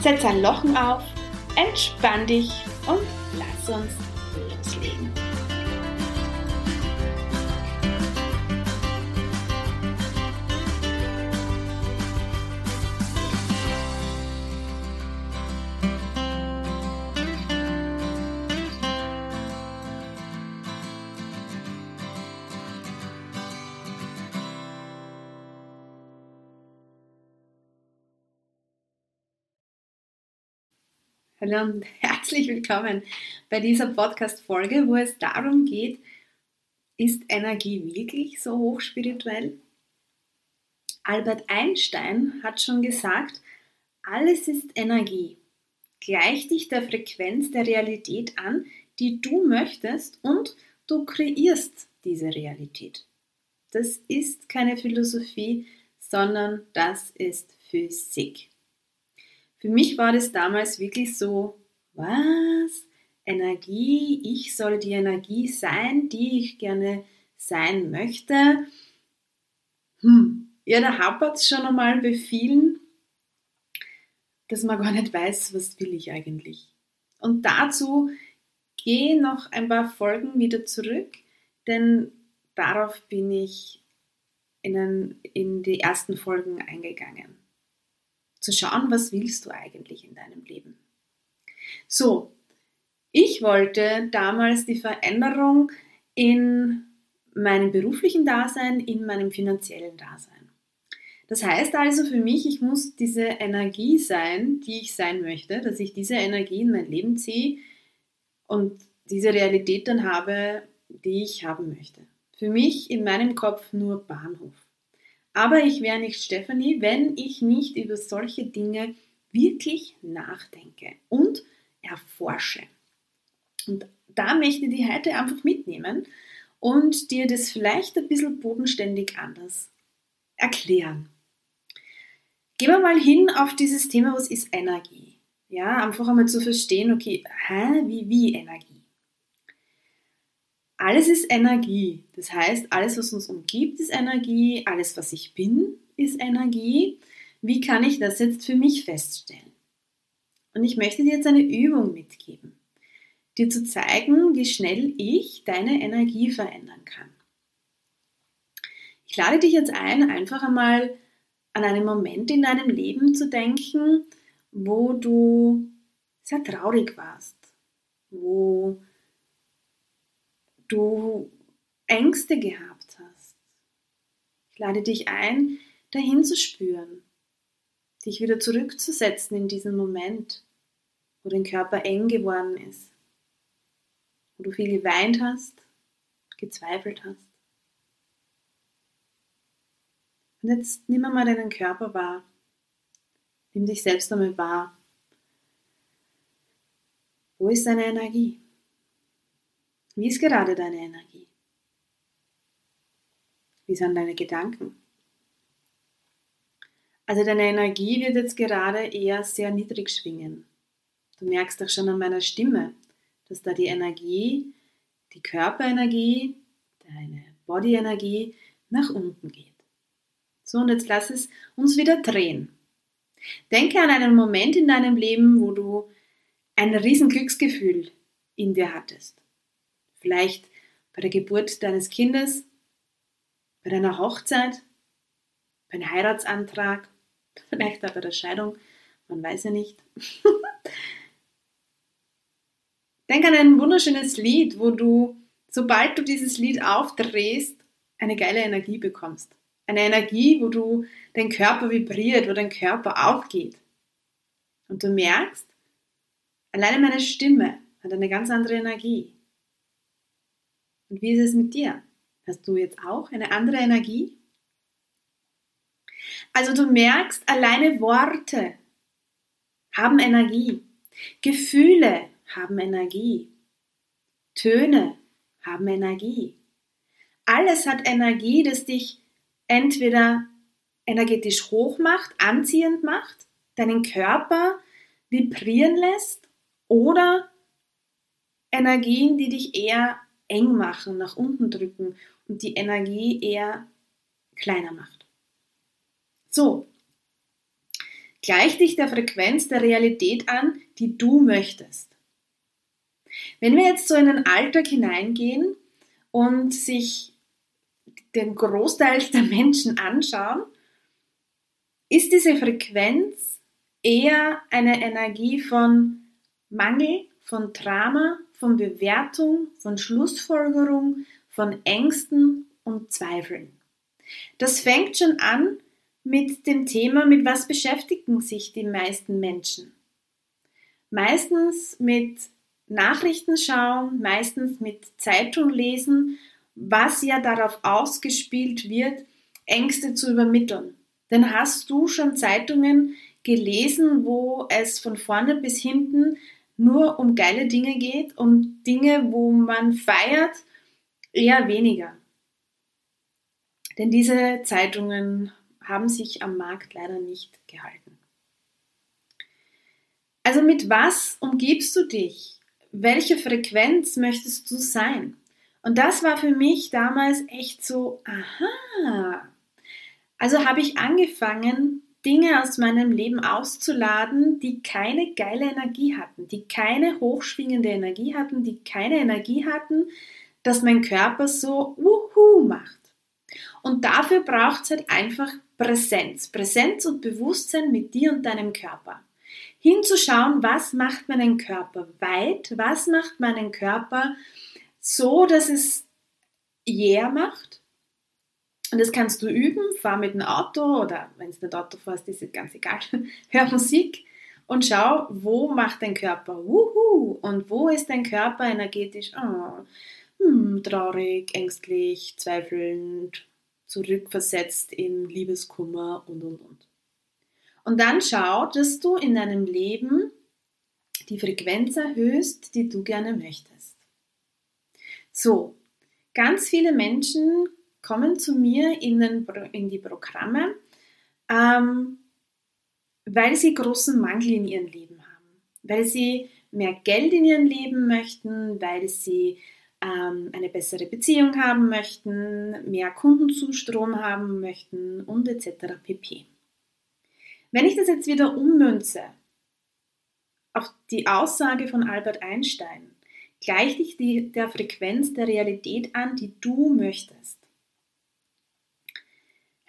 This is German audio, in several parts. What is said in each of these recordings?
Setz ein Lochen auf, entspann dich und lass uns loslegen. Hallo und herzlich willkommen bei dieser Podcast-Folge, wo es darum geht, ist Energie wirklich so hochspirituell? Albert Einstein hat schon gesagt, alles ist Energie. Gleich dich der Frequenz der Realität an, die du möchtest und du kreierst diese Realität. Das ist keine Philosophie, sondern das ist Physik. Für mich war das damals wirklich so, was? Energie, ich soll die Energie sein, die ich gerne sein möchte. Hm, ja, da hapert es schon einmal bei vielen, dass man gar nicht weiß, was will ich eigentlich. Und dazu gehe noch ein paar Folgen wieder zurück, denn darauf bin ich in, in die ersten Folgen eingegangen zu schauen, was willst du eigentlich in deinem Leben. So, ich wollte damals die Veränderung in meinem beruflichen Dasein, in meinem finanziellen Dasein. Das heißt also für mich, ich muss diese Energie sein, die ich sein möchte, dass ich diese Energie in mein Leben ziehe und diese Realität dann habe, die ich haben möchte. Für mich in meinem Kopf nur Bahnhof. Aber ich wäre nicht Stephanie, wenn ich nicht über solche Dinge wirklich nachdenke und erforsche. Und da möchte ich dich heute einfach mitnehmen und dir das vielleicht ein bisschen bodenständig anders erklären. Gehen wir mal hin auf dieses Thema, was ist Energie? Ja, einfach einmal zu verstehen, okay, hä, wie, wie Energie? Alles ist Energie. Das heißt, alles, was uns umgibt, ist Energie. Alles, was ich bin, ist Energie. Wie kann ich das jetzt für mich feststellen? Und ich möchte dir jetzt eine Übung mitgeben, dir zu zeigen, wie schnell ich deine Energie verändern kann. Ich lade dich jetzt ein, einfach einmal an einen Moment in deinem Leben zu denken, wo du sehr traurig warst, wo du Ängste gehabt hast. Ich lade dich ein, dahin zu spüren, dich wieder zurückzusetzen in diesen Moment, wo dein Körper eng geworden ist, wo du viel geweint hast, gezweifelt hast. Und jetzt nimm einmal deinen Körper wahr. Nimm dich selbst einmal wahr. Wo ist deine Energie? Wie ist gerade deine Energie? Wie sind deine Gedanken? Also deine Energie wird jetzt gerade eher sehr niedrig schwingen. Du merkst auch schon an meiner Stimme, dass da die Energie, die Körperenergie, deine Bodyenergie nach unten geht. So, und jetzt lass es uns wieder drehen. Denke an einen Moment in deinem Leben, wo du ein riesen Glücksgefühl in dir hattest. Vielleicht bei der Geburt deines Kindes, bei deiner Hochzeit, beim Heiratsantrag, vielleicht auch bei der Scheidung, man weiß ja nicht. Denk an ein wunderschönes Lied, wo du, sobald du dieses Lied aufdrehst, eine geile Energie bekommst. Eine Energie, wo du dein Körper vibriert, wo dein Körper aufgeht. Und du merkst, alleine meine Stimme hat eine ganz andere Energie. Und wie ist es mit dir? Hast du jetzt auch eine andere Energie? Also du merkst, alleine Worte haben Energie. Gefühle haben Energie. Töne haben Energie. Alles hat Energie, das dich entweder energetisch hoch macht, anziehend macht, deinen Körper vibrieren lässt oder Energien, die dich eher eng machen, nach unten drücken und die Energie eher kleiner macht. So, gleich dich der Frequenz der Realität an, die du möchtest. Wenn wir jetzt so in den Alltag hineingehen und sich den Großteil der Menschen anschauen, ist diese Frequenz eher eine Energie von Mangel, von Drama, von Bewertung, von Schlussfolgerung, von Ängsten und Zweifeln. Das fängt schon an mit dem Thema, mit was beschäftigen sich die meisten Menschen. Meistens mit Nachrichten schauen, meistens mit Zeitung lesen, was ja darauf ausgespielt wird, Ängste zu übermitteln. Denn hast du schon Zeitungen gelesen, wo es von vorne bis hinten nur um geile Dinge geht, um Dinge, wo man feiert, eher weniger. Denn diese Zeitungen haben sich am Markt leider nicht gehalten. Also mit was umgibst du dich? Welche Frequenz möchtest du sein? Und das war für mich damals echt so, aha. Also habe ich angefangen, Dinge aus meinem Leben auszuladen, die keine geile Energie hatten, die keine hochschwingende Energie hatten, die keine Energie hatten, dass mein Körper so wuhu macht. Und dafür braucht es halt einfach Präsenz. Präsenz und Bewusstsein mit dir und deinem Körper. Hinzuschauen, was macht meinen Körper weit, was macht meinen Körper so, dass es yeah macht. Und das kannst du üben, fahr mit dem Auto oder wenn es nicht Auto fährst, ist es ganz egal. Hör Musik und schau, wo macht dein Körper wuhu und wo ist dein Körper energetisch oh, hm, traurig, ängstlich, zweifelnd, zurückversetzt in Liebeskummer und und und. Und dann schau, dass du in deinem Leben die Frequenz erhöhst, die du gerne möchtest. So, ganz viele Menschen kommen zu mir in, den, in die Programme, ähm, weil sie großen Mangel in ihrem Leben haben, weil sie mehr Geld in ihrem Leben möchten, weil sie ähm, eine bessere Beziehung haben möchten, mehr Kundenzustrom haben möchten und etc. pp. Wenn ich das jetzt wieder ummünze auf die Aussage von Albert Einstein, gleich dich die, der Frequenz der Realität an, die du möchtest.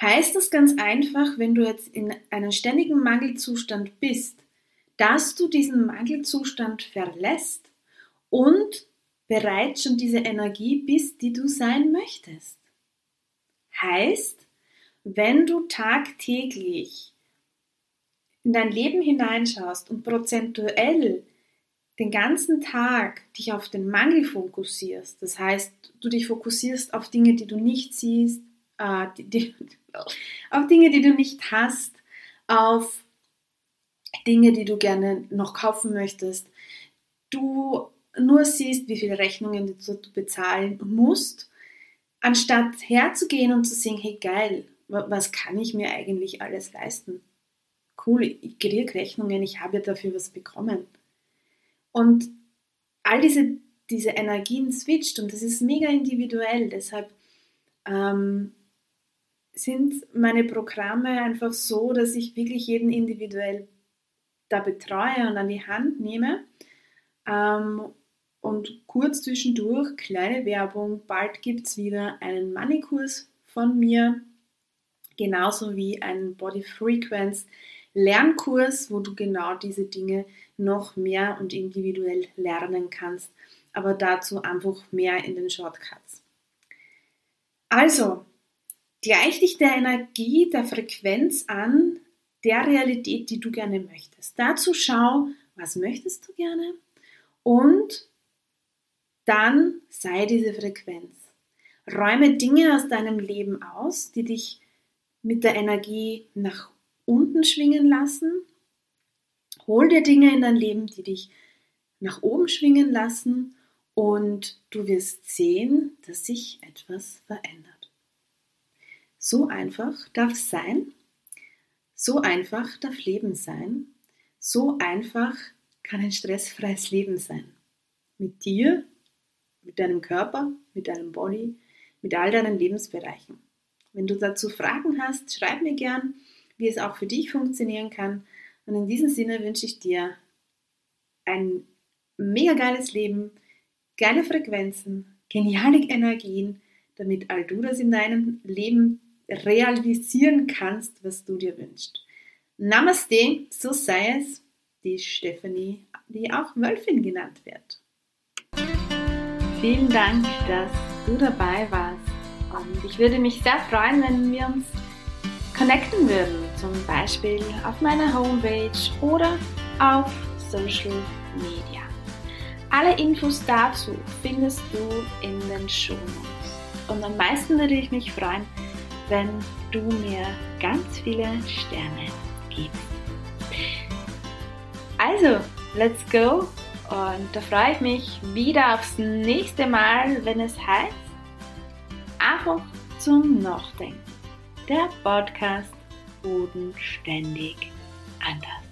Heißt das ganz einfach, wenn du jetzt in einem ständigen Mangelzustand bist, dass du diesen Mangelzustand verlässt und bereits schon diese Energie bist, die du sein möchtest. Heißt, wenn du tagtäglich in dein Leben hineinschaust und prozentuell den ganzen Tag dich auf den Mangel fokussierst, das heißt, du dich fokussierst auf Dinge, die du nicht siehst, äh, die, die, auf Dinge, die du nicht hast, auf Dinge, die du gerne noch kaufen möchtest, du nur siehst, wie viele Rechnungen du bezahlen musst, anstatt herzugehen und zu sehen, hey geil, was kann ich mir eigentlich alles leisten? cool, ich kriege Rechnungen, ich habe ja dafür was bekommen. Und all diese, diese Energien switcht und das ist mega individuell. Deshalb ähm, sind meine Programme einfach so, dass ich wirklich jeden individuell da betreue und an die Hand nehme. Ähm, und kurz zwischendurch, kleine Werbung, bald gibt es wieder einen Money-Kurs von mir, genauso wie einen Body Frequency Lernkurs, wo du genau diese Dinge noch mehr und individuell lernen kannst, aber dazu einfach mehr in den Shortcuts. Also, gleich dich der Energie, der Frequenz an, der Realität, die du gerne möchtest. Dazu schau, was möchtest du gerne und dann sei diese Frequenz. Räume Dinge aus deinem Leben aus, die dich mit der Energie nach unten schwingen lassen. Hol dir Dinge in dein Leben, die dich nach oben schwingen lassen und du wirst sehen, dass sich etwas verändert. So einfach darf es sein, so einfach darf Leben sein, so einfach kann ein stressfreies Leben sein. Mit dir, mit deinem Körper, mit deinem Body, mit all deinen Lebensbereichen. Wenn du dazu Fragen hast, schreib mir gern, wie es auch für dich funktionieren kann. Und in diesem Sinne wünsche ich dir ein mega geiles Leben, geile Frequenzen, geniale Energien, damit all du das in deinem Leben realisieren kannst, was du dir wünschst. Namaste, so sei es, die Stephanie, die auch Wölfin genannt wird. Vielen Dank, dass du dabei warst. Und ich würde mich sehr freuen, wenn wir uns connecten würden, zum Beispiel auf meiner Homepage oder auf Social Media. Alle Infos dazu findest du in den Show Notes. Und am meisten würde ich mich freuen, wenn du mir ganz viele Sterne gibst. Also, let's go! Und da freue ich mich wieder aufs nächste Mal, wenn es heißt, einfach zum Nachdenken. Der Podcast Bodenständig anders.